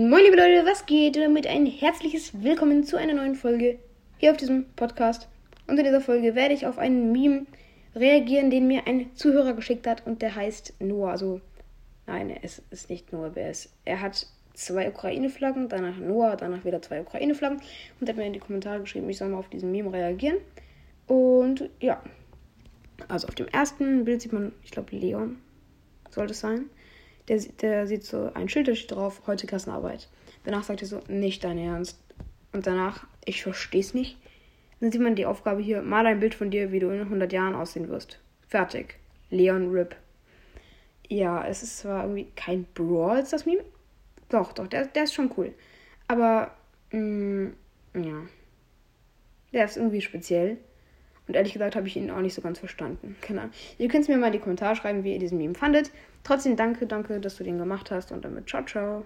Moin, liebe Leute, was geht? Damit ein herzliches Willkommen zu einer neuen Folge hier auf diesem Podcast. Und in dieser Folge werde ich auf einen Meme reagieren, den mir ein Zuhörer geschickt hat und der heißt Noah. Also, nein, es ist nicht Noah, wer ist. Er hat zwei Ukraine-Flaggen, danach Noah, danach wieder zwei Ukraine-Flaggen und hat mir in die Kommentare geschrieben, ich soll mal auf diesen Meme reagieren. Und ja, also auf dem ersten Bild sieht man, ich glaube, Leon sollte es sein. Der, der sieht so ein Schild, da steht drauf, heute Klassenarbeit. Danach sagt er so, nicht dein Ernst. Und danach, ich verstehe es nicht. Dann sieht man die Aufgabe hier, mal ein Bild von dir, wie du in 100 Jahren aussehen wirst. Fertig. Leon Rip. Ja, es ist zwar irgendwie kein Brawl, das Meme. Doch, doch, der, der ist schon cool. Aber, mh, mm, ja. Der ist irgendwie speziell. Und ehrlich gesagt habe ich ihn auch nicht so ganz verstanden. Ahnung. Ihr könnt mir mal in die Kommentare schreiben, wie ihr diesen Meme fandet. Trotzdem danke, danke, dass du den gemacht hast und damit ciao, ciao.